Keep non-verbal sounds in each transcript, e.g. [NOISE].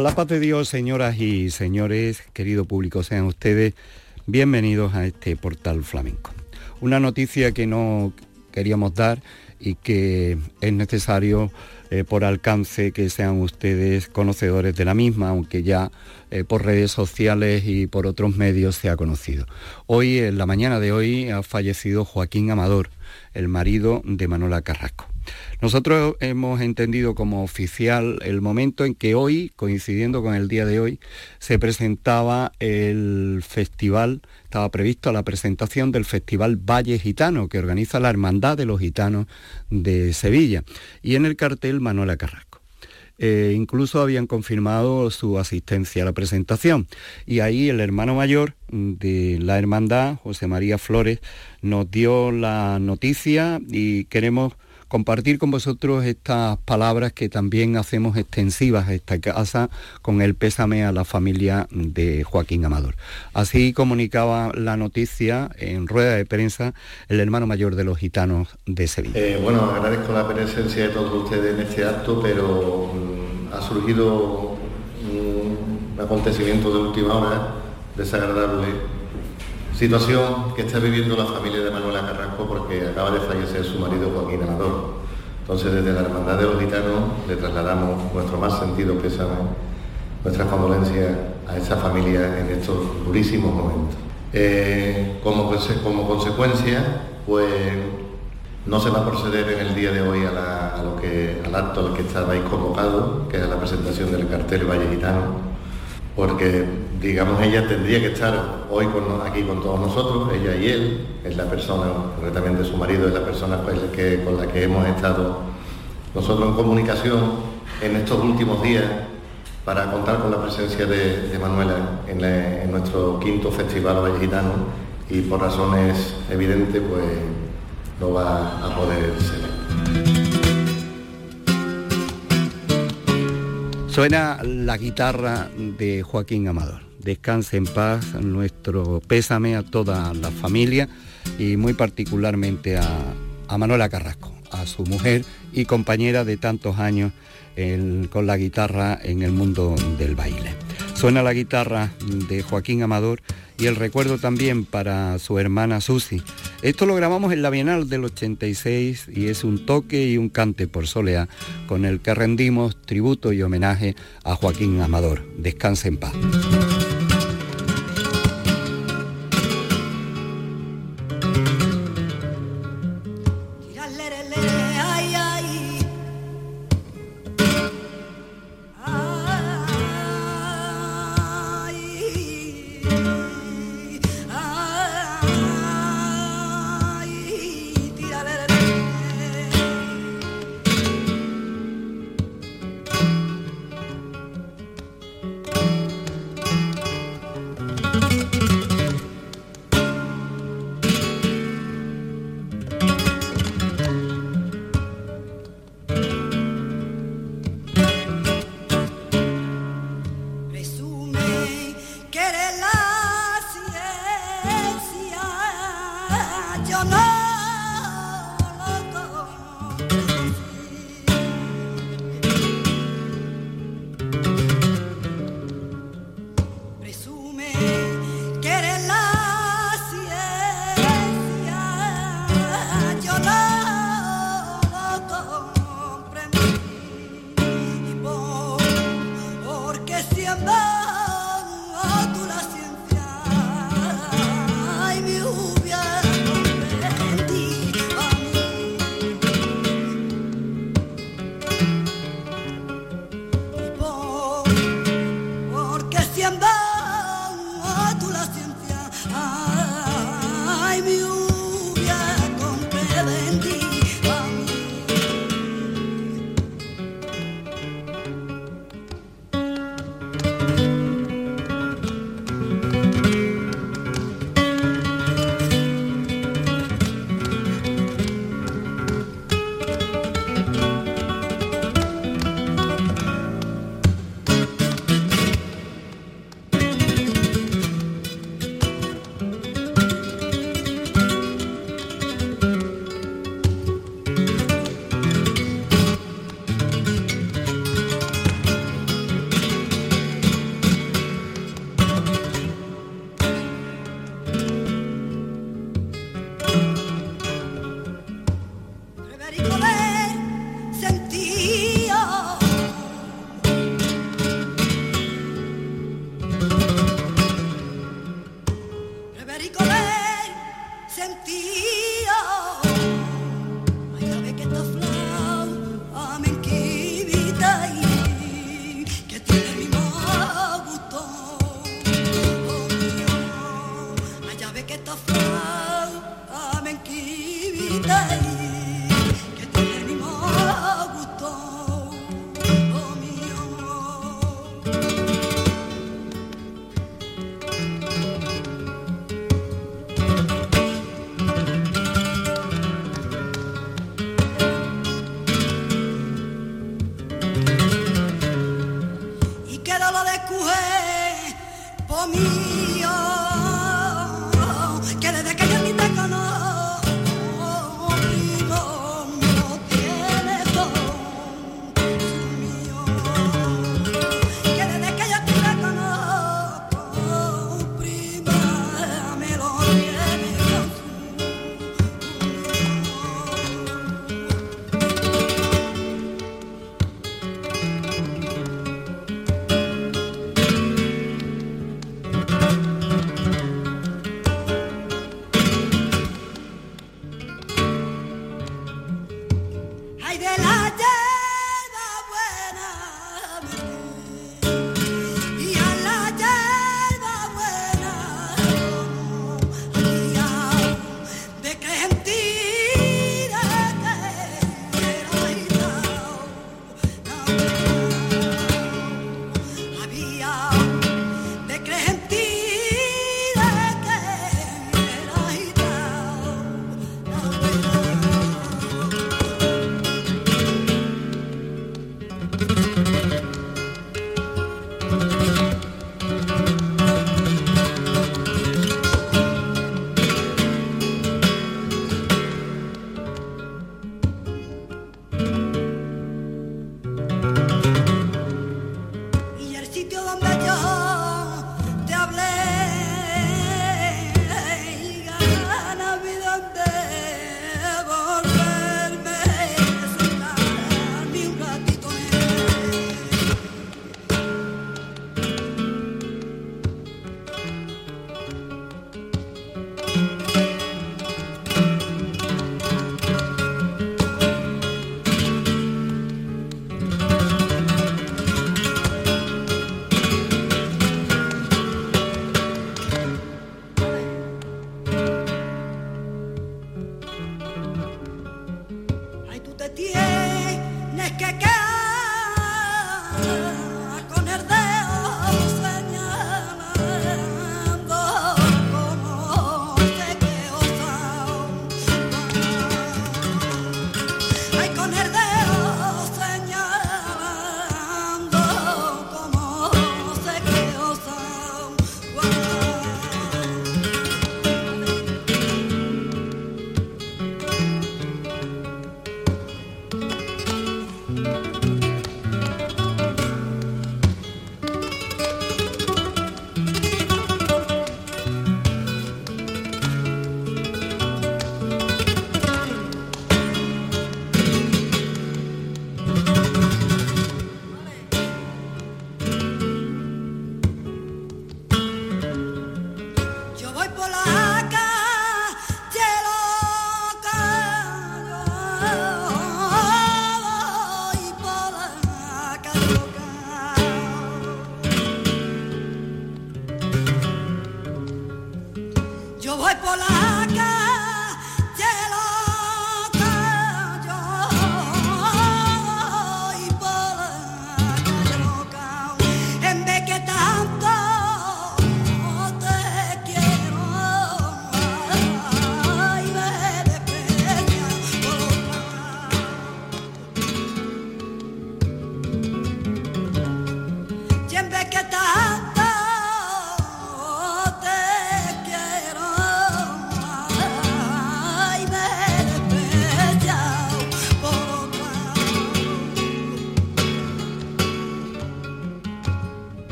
la paz de Dios, señoras y señores, querido público, sean ustedes bienvenidos a este portal flamenco. Una noticia que no queríamos dar y que es necesario eh, por alcance que sean ustedes conocedores de la misma, aunque ya eh, por redes sociales y por otros medios se ha conocido. Hoy, en la mañana de hoy, ha fallecido Joaquín Amador, el marido de Manuela Carrasco. Nosotros hemos entendido como oficial el momento en que hoy, coincidiendo con el día de hoy, se presentaba el festival, estaba previsto la presentación del Festival Valle Gitano, que organiza la Hermandad de los Gitanos de Sevilla, y en el cartel Manuela Carrasco. Eh, incluso habían confirmado su asistencia a la presentación. Y ahí el hermano mayor de la hermandad, José María Flores, nos dio la noticia y queremos compartir con vosotros estas palabras que también hacemos extensivas a esta casa con el pésame a la familia de Joaquín Amador. Así comunicaba la noticia en rueda de prensa el hermano mayor de los gitanos de Sevilla. Eh, bueno, agradezco la presencia de todos ustedes en este acto, pero mm, ha surgido un acontecimiento de última hora desagradable Situación que está viviendo la familia de Manuela Carrasco porque acaba de fallecer su marido Joaquín Amador. Entonces desde la Hermandad de los Gitanos le trasladamos nuestro más sentido pésame, nuestras condolencias a esa familia en estos durísimos momentos. Eh, como, consecuencia, pues no se va a proceder en el día de hoy al acto al que estabais convocado, que es la presentación del cartel Valle Gitano porque digamos ella tendría que estar hoy aquí con todos nosotros, ella y él, es la persona, concretamente su marido, es la persona con la que, hemos estado nosotros en comunicación en estos últimos días para contar con la presencia de, Manuela en, en, nuestro quinto festival Valle y por razones evidentes pues no va a poder ser. Suena la guitarra de Joaquín Amador. Descanse en paz, nuestro pésame a toda la familia y muy particularmente a, Manuela Carrasco, a su mujer y compañera de tantos años con la guitarra en el mundo del baile. Suena la guitarra de Joaquín Amador y el recuerdo también para su hermana Susi. Esto lo grabamos en la Bienal del 86 y es un toque y un cante por soleá con el que rendimos tributo y homenaje a Joaquín Amador. Descanse en paz.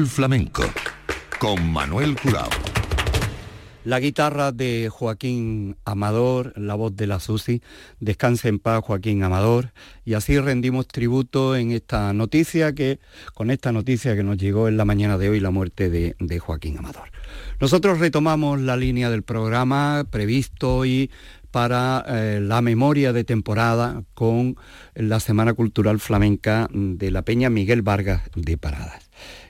Flamenco con Manuel Curao. La guitarra de Joaquín Amador, la voz de la Susi, descanse en paz Joaquín Amador, y así rendimos tributo en esta noticia que, con esta noticia que nos llegó en la mañana de hoy, la muerte de, Joaquín Amador. Nosotros retomamos la línea del programa previsto hoy para eh, la memoria de temporada con la Semana Cultural Flamenca de la Peña Miguel Vargas de Paradas.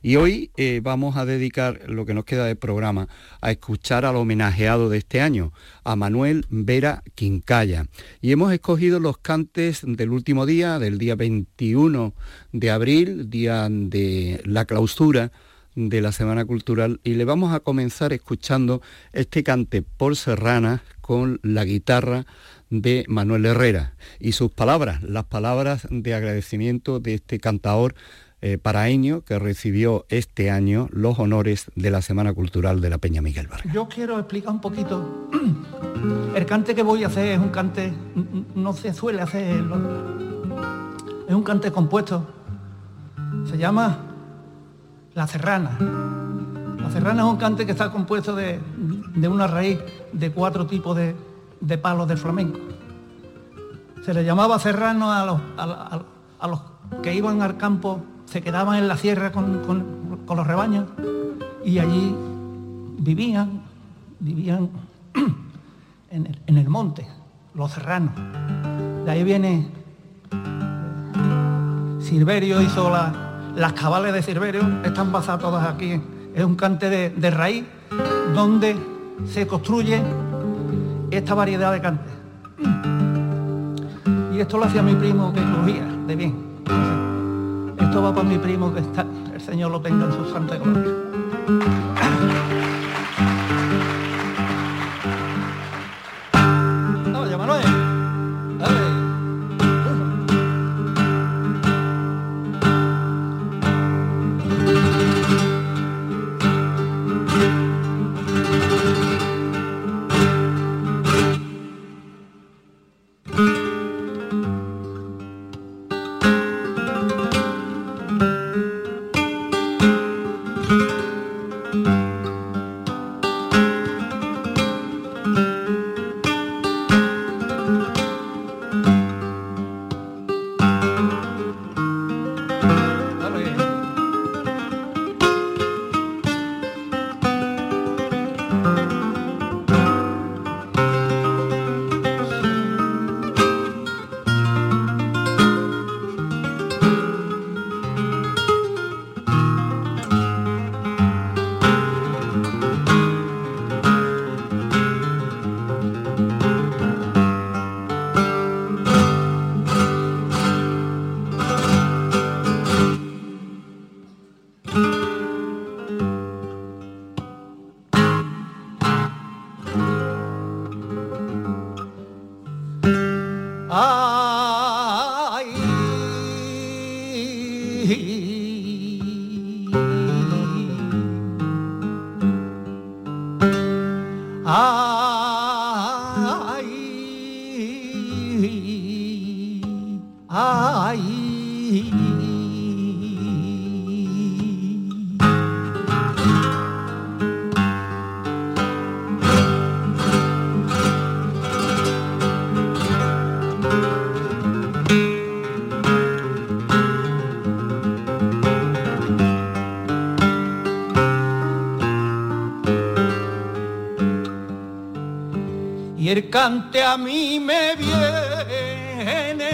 Y hoy eh, vamos a dedicar lo que nos queda de programa a escuchar al homenajeado de este año, a Manuel Vera Quincaya. Y hemos escogido los cantes del último día, del día 21 de abril, día de la clausura de la Semana Cultural y le vamos a comenzar escuchando este cante por Serrana con la guitarra de Manuel Herrera y sus palabras, las palabras de agradecimiento de este cantador eh, paraeño que recibió este año los honores de la Semana Cultural de la Peña Miguel Vargas. Yo quiero explicar un poquito. [CLEARS THROAT] El cante que voy a hacer es un cante, no se suele hacer, es un cante compuesto. Se llama La Serrana. La Serrana es un cante que está compuesto de, una raíz de cuatro tipos de, palos de flamenco. Se le llamaba serrano a los, a los que iban al campo se quedaban en la sierra con, los rebaños y allí vivían, vivían [CLEARS THROAT] en el, monte, los serranos. De ahí viene Silverio hizo las cabales de Silverio, están basadas todas aquí. Es un cante de, raíz donde se construye esta variedad de cantes. Y esto lo hacía mi primo que crujía de bien. Esto va para mi primo que está, el Señor lo tenga en su santa gloria. Cante a mí me viene.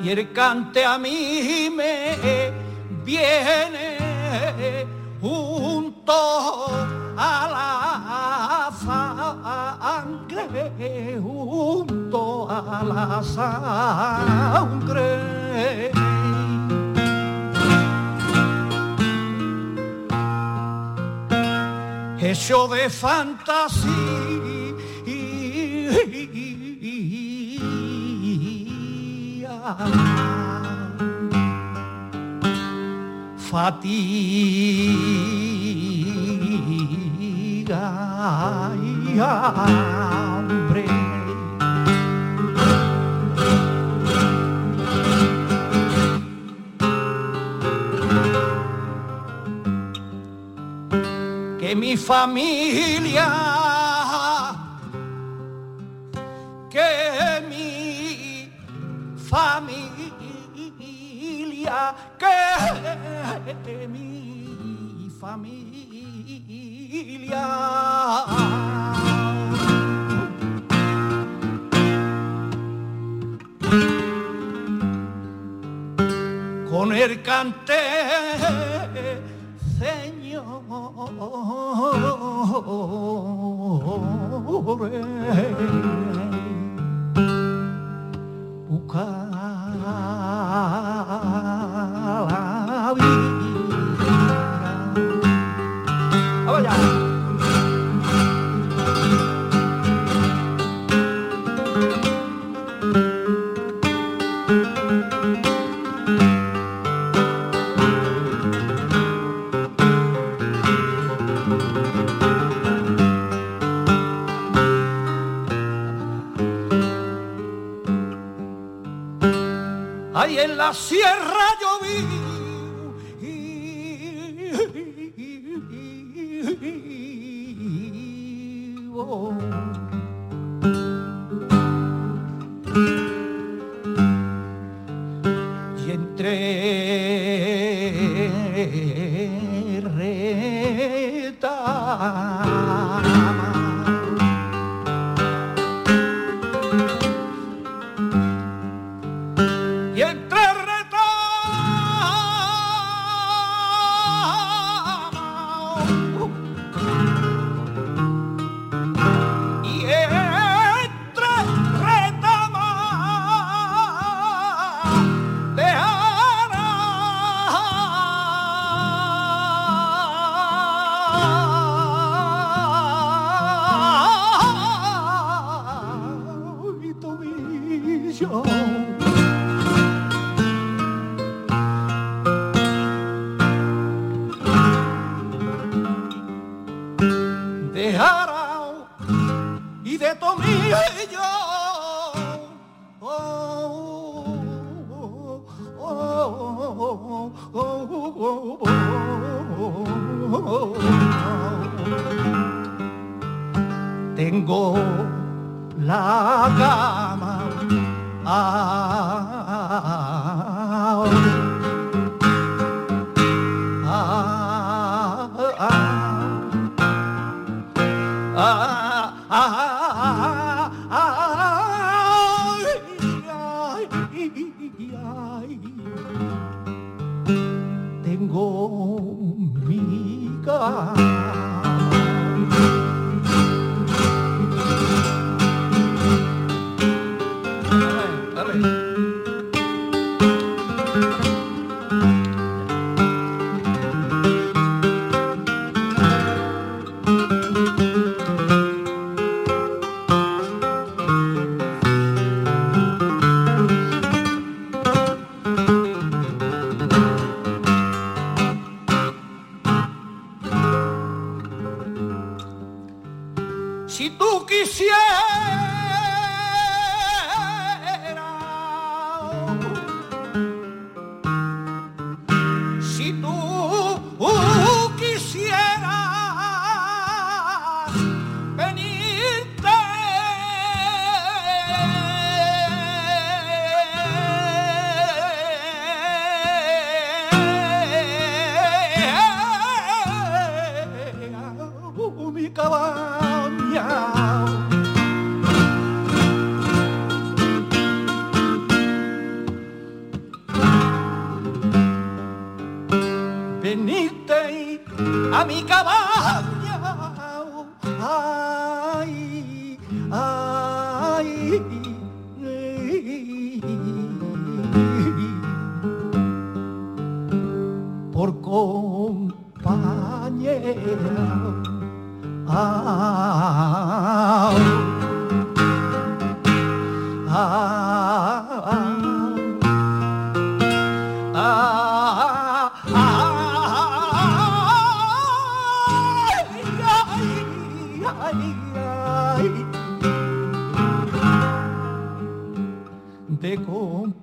y el cante a mí me viene junto a la sangre, junto a la sangre. Hecho de fantasía. Fatiga mi familia, que mi familia que mi familia. Con el cante, Ahí la sierra yo Y entre reta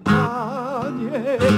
compañera.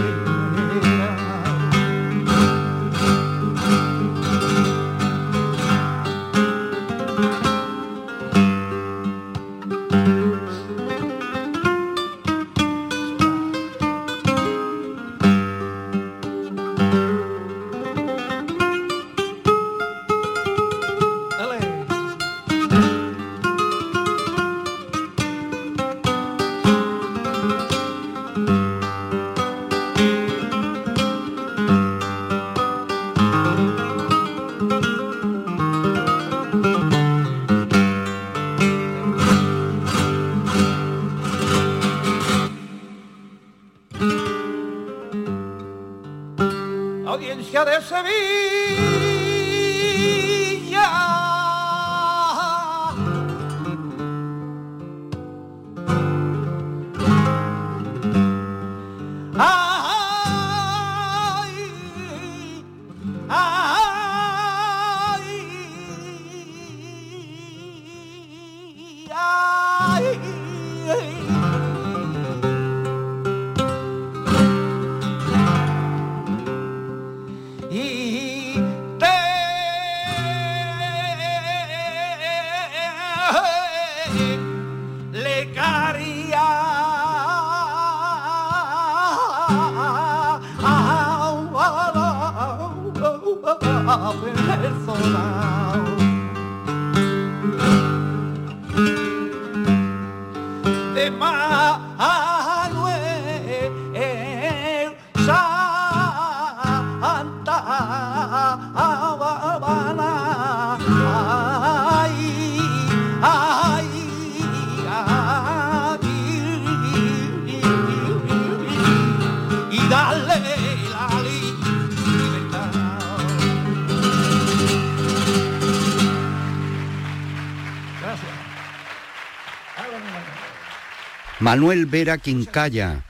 Manuel Vera Quincaya.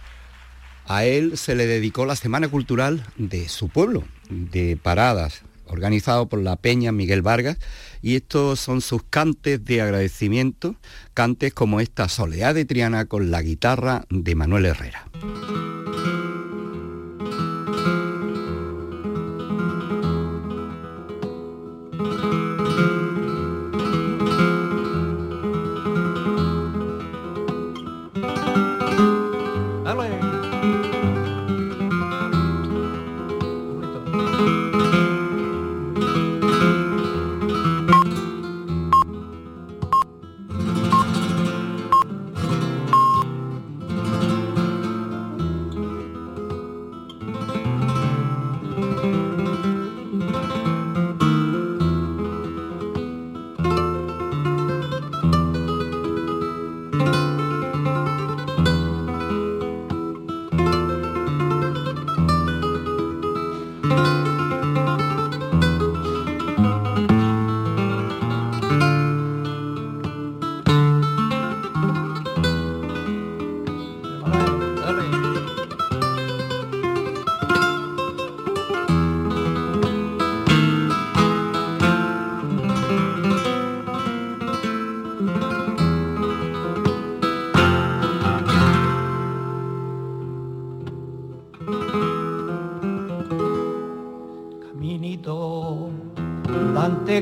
A él se le dedicó la Semana Cultural de su pueblo, de Paradas, organizado por la Peña Miguel Vargas, y estos son sus cantes de agradecimiento, cantes como esta Soledad de Triana con la guitarra de Manuel Herrera.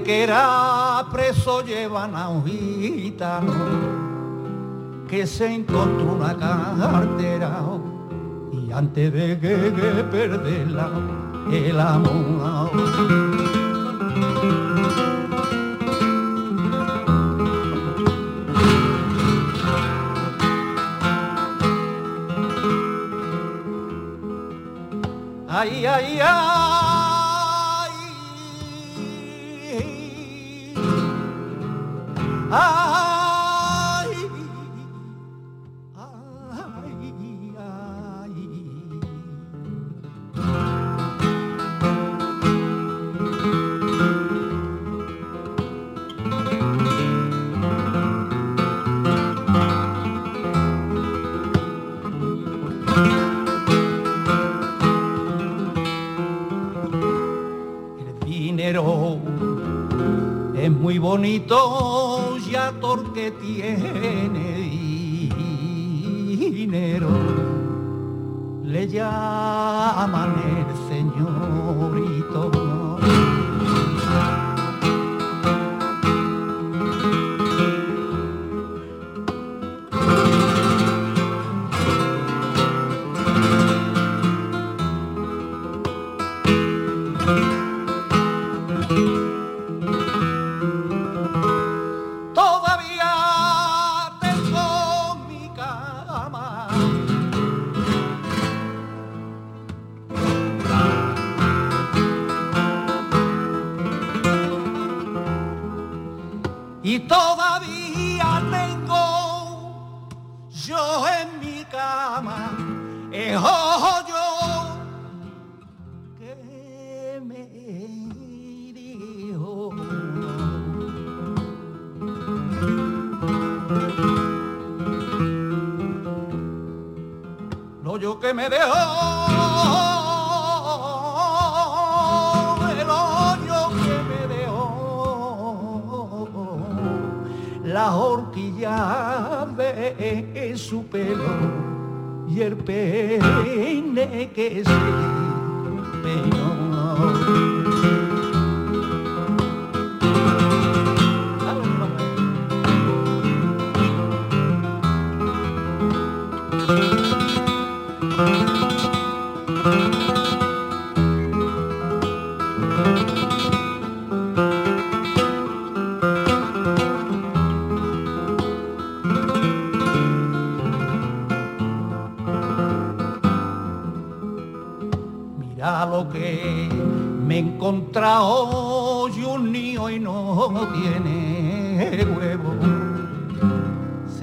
Que era preso llevan a un gitano que se encontró una cartera y antes de que, que perderla el amor. Ay, ay, ay. Bonito ya porque tiene dinero, le llaman el señorito.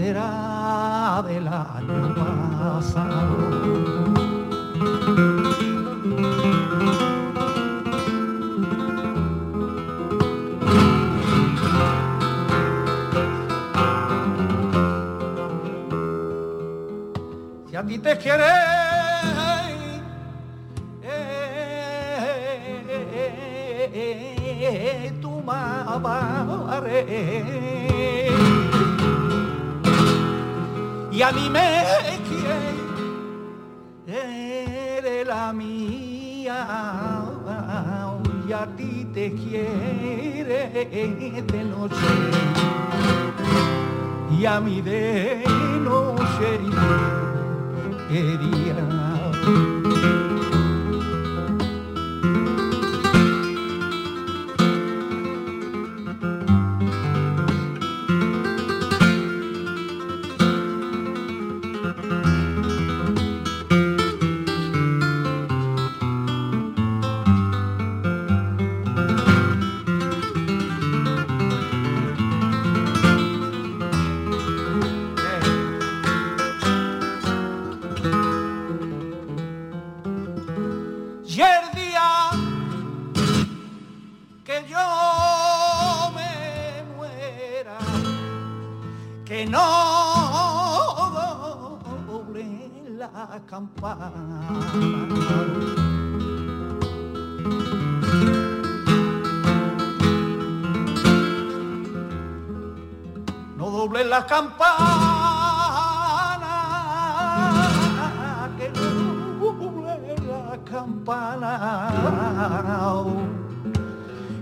Será del año pasado. Si a ti te quieres tu madre. Y a mí me quiere la mía y a ti te quiere de noche y a mí de noche quería. La campana, que nuble la campana,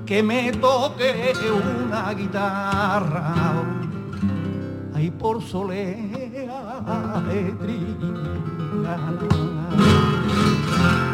que me toque una guitarra, ahí por solea de están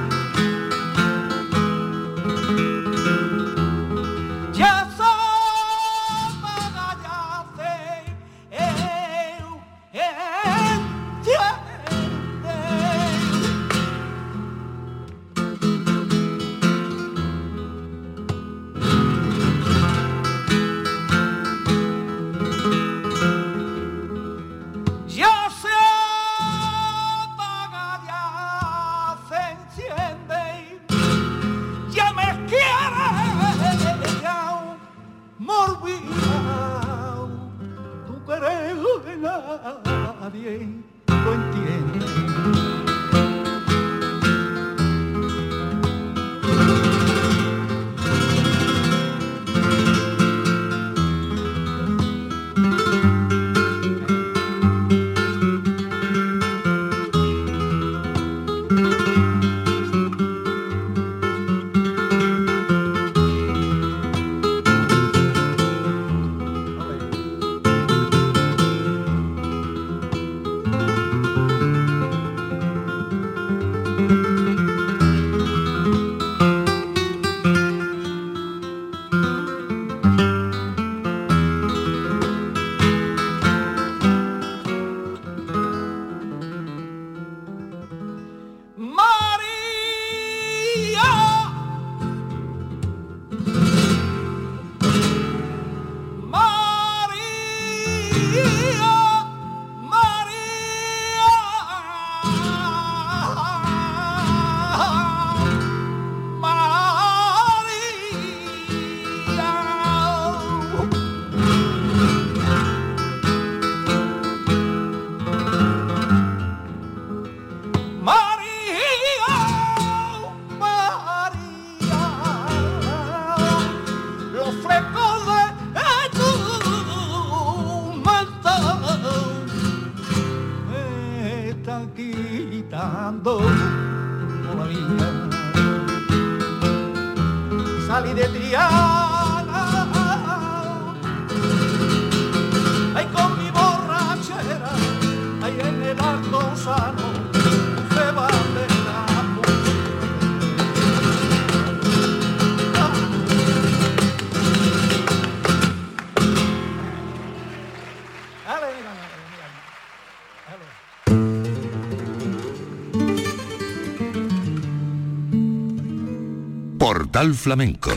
Portal Flamenco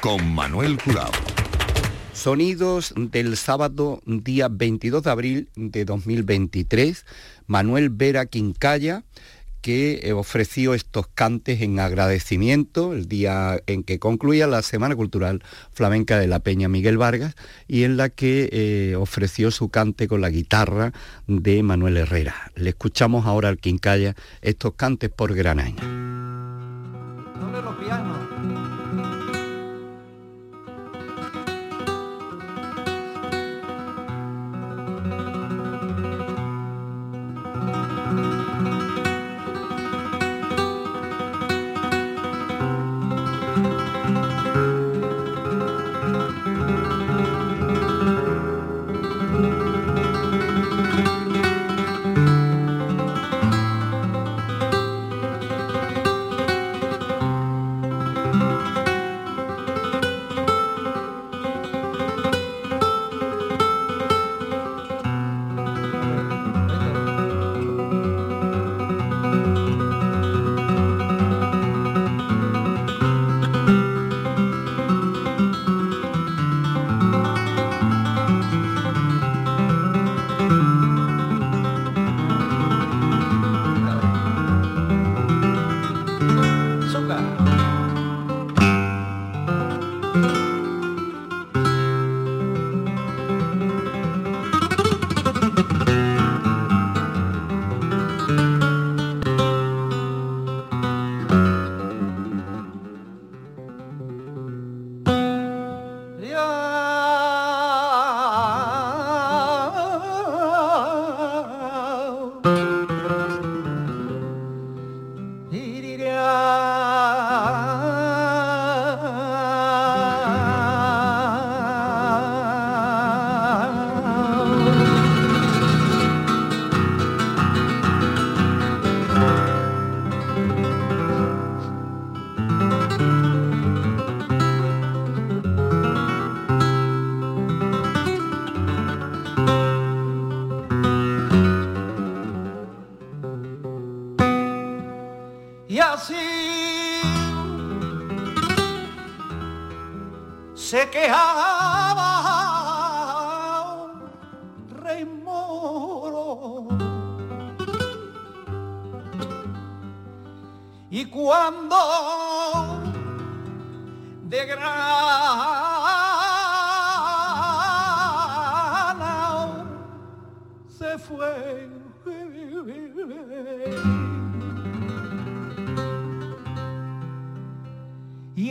con Manuel Curao. Sonidos del sábado día 22 de abril de 2023. Manuel Vera Quincaya que eh, ofreció estos cantes en agradecimiento el día en que concluía la Semana Cultural Flamenca de la Peña Miguel Vargas y en la que eh, ofreció su cante con la guitarra de Manuel Herrera. Le escuchamos ahora al Quincaya estos cantes por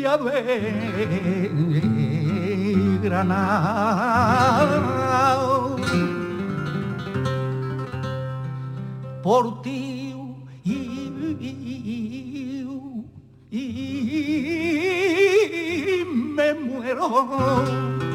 te voy a ver Granada. Por ti y me muero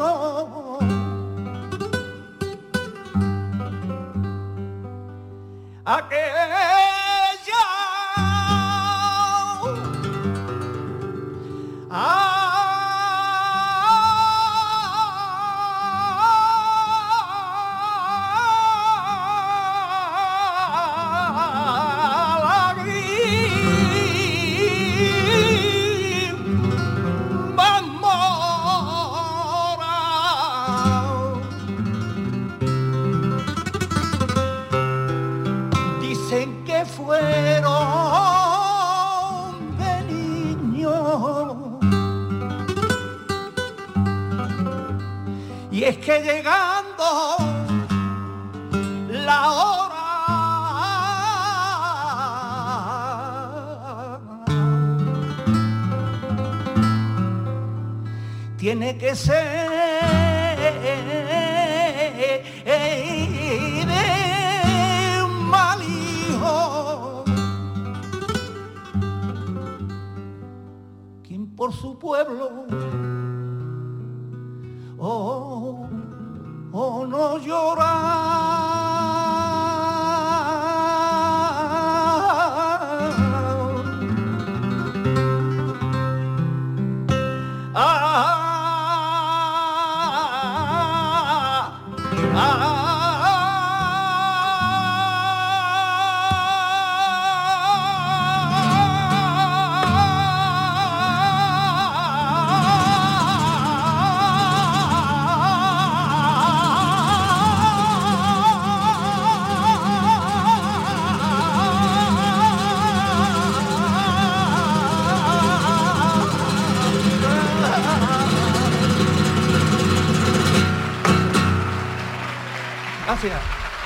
mío. Aquel que llegando la hora. Tiene que ser mal hijo. Quien por su pueblo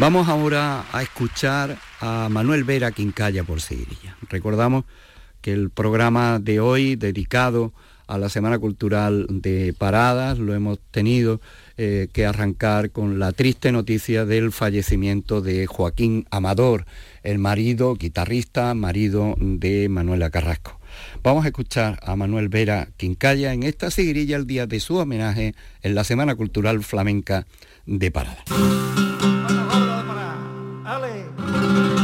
Vamos ahora a escuchar a Manuel Vera Quincalla por Seguirilla. Recordamos que el programa de hoy dedicado a la Semana Cultural de Paradas lo hemos tenido eh, que arrancar con la triste noticia del fallecimiento de Joaquín Amador, el marido, guitarrista, marido de Manuela Carrasco. Vamos a escuchar a Manuel Vera Quincalla en esta seguirilla el día de su homenaje en la Semana Cultural Flamenca de Paradas. Allez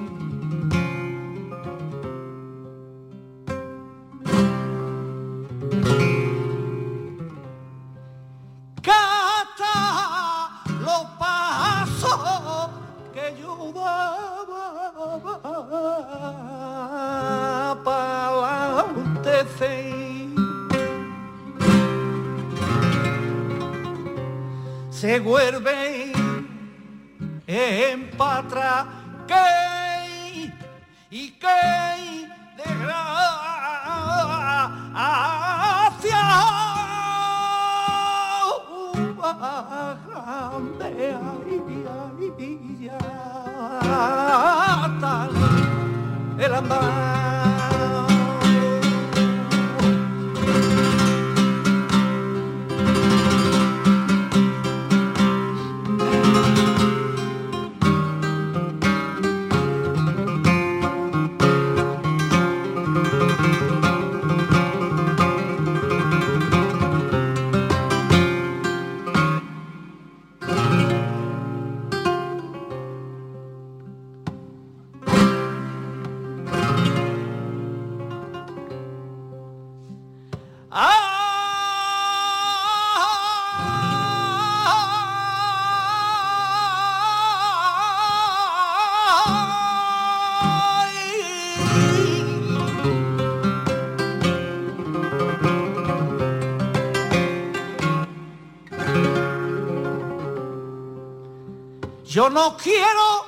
Yo no quiero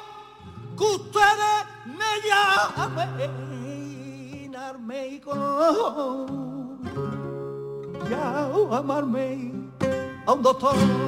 que ustedes me llamen Armeico, ya amarme a un doctor.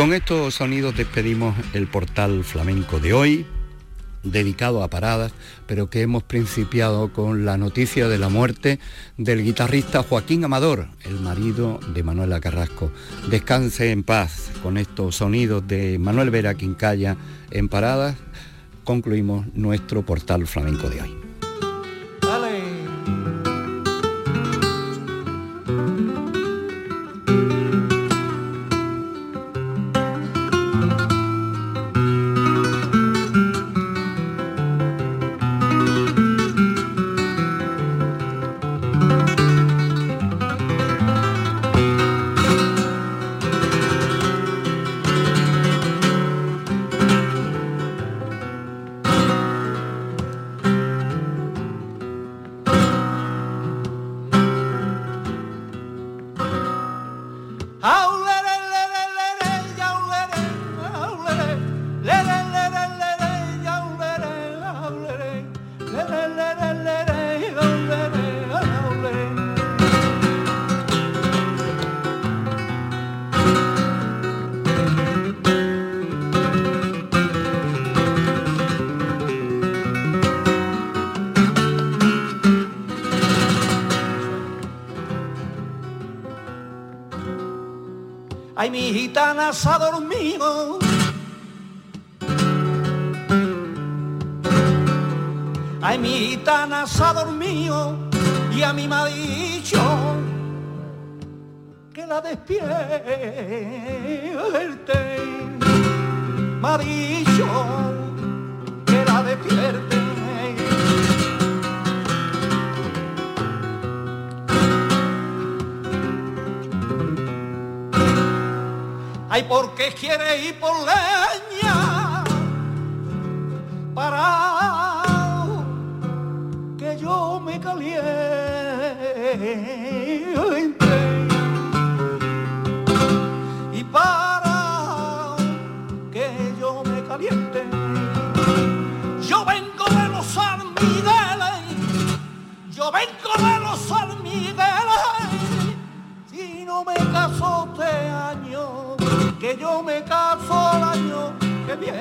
Con estos sonidos despedimos el portal flamenco de hoy, dedicado a paradas, pero que hemos principiado con la noticia de la muerte del guitarrista Joaquín Amador, el marido de Manuela Carrasco. Descanse en paz con estos sonidos de Manuel Vera Quincalla en paradas. Concluimos nuestro portal flamenco de hoy. Gitanas ha dormido. Ay, mi gitana se ha dormido y a mí me ha dicho que la despierte. Me ha dicho que la despierte. Ay, porque quiere ir por leña que yo me caso el año que viene.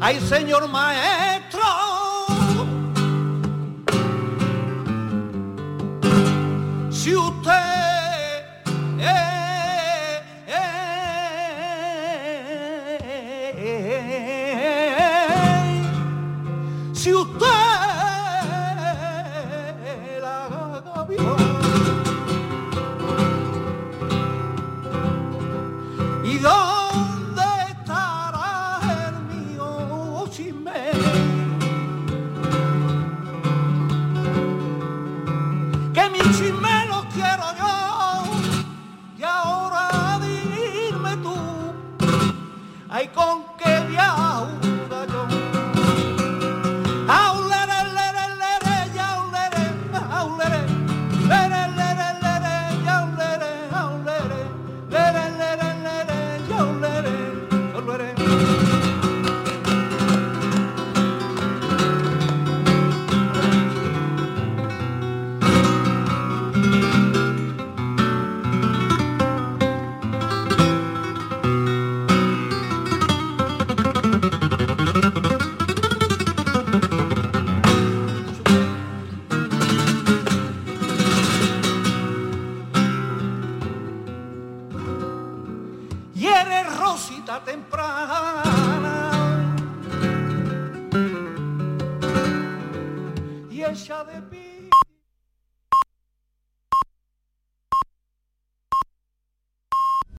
Ay, señor maestro.